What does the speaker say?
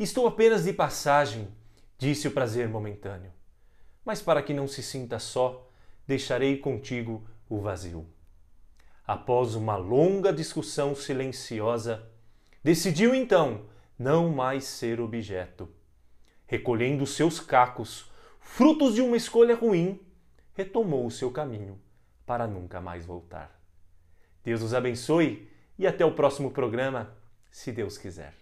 Estou apenas de passagem, disse o prazer momentâneo. Mas para que não se sinta só, deixarei contigo o vazio. Após uma longa discussão silenciosa, decidiu então não mais ser objeto. Recolhendo seus cacos, frutos de uma escolha ruim, retomou o seu caminho para nunca mais voltar. Deus os abençoe e até o próximo programa, se Deus quiser.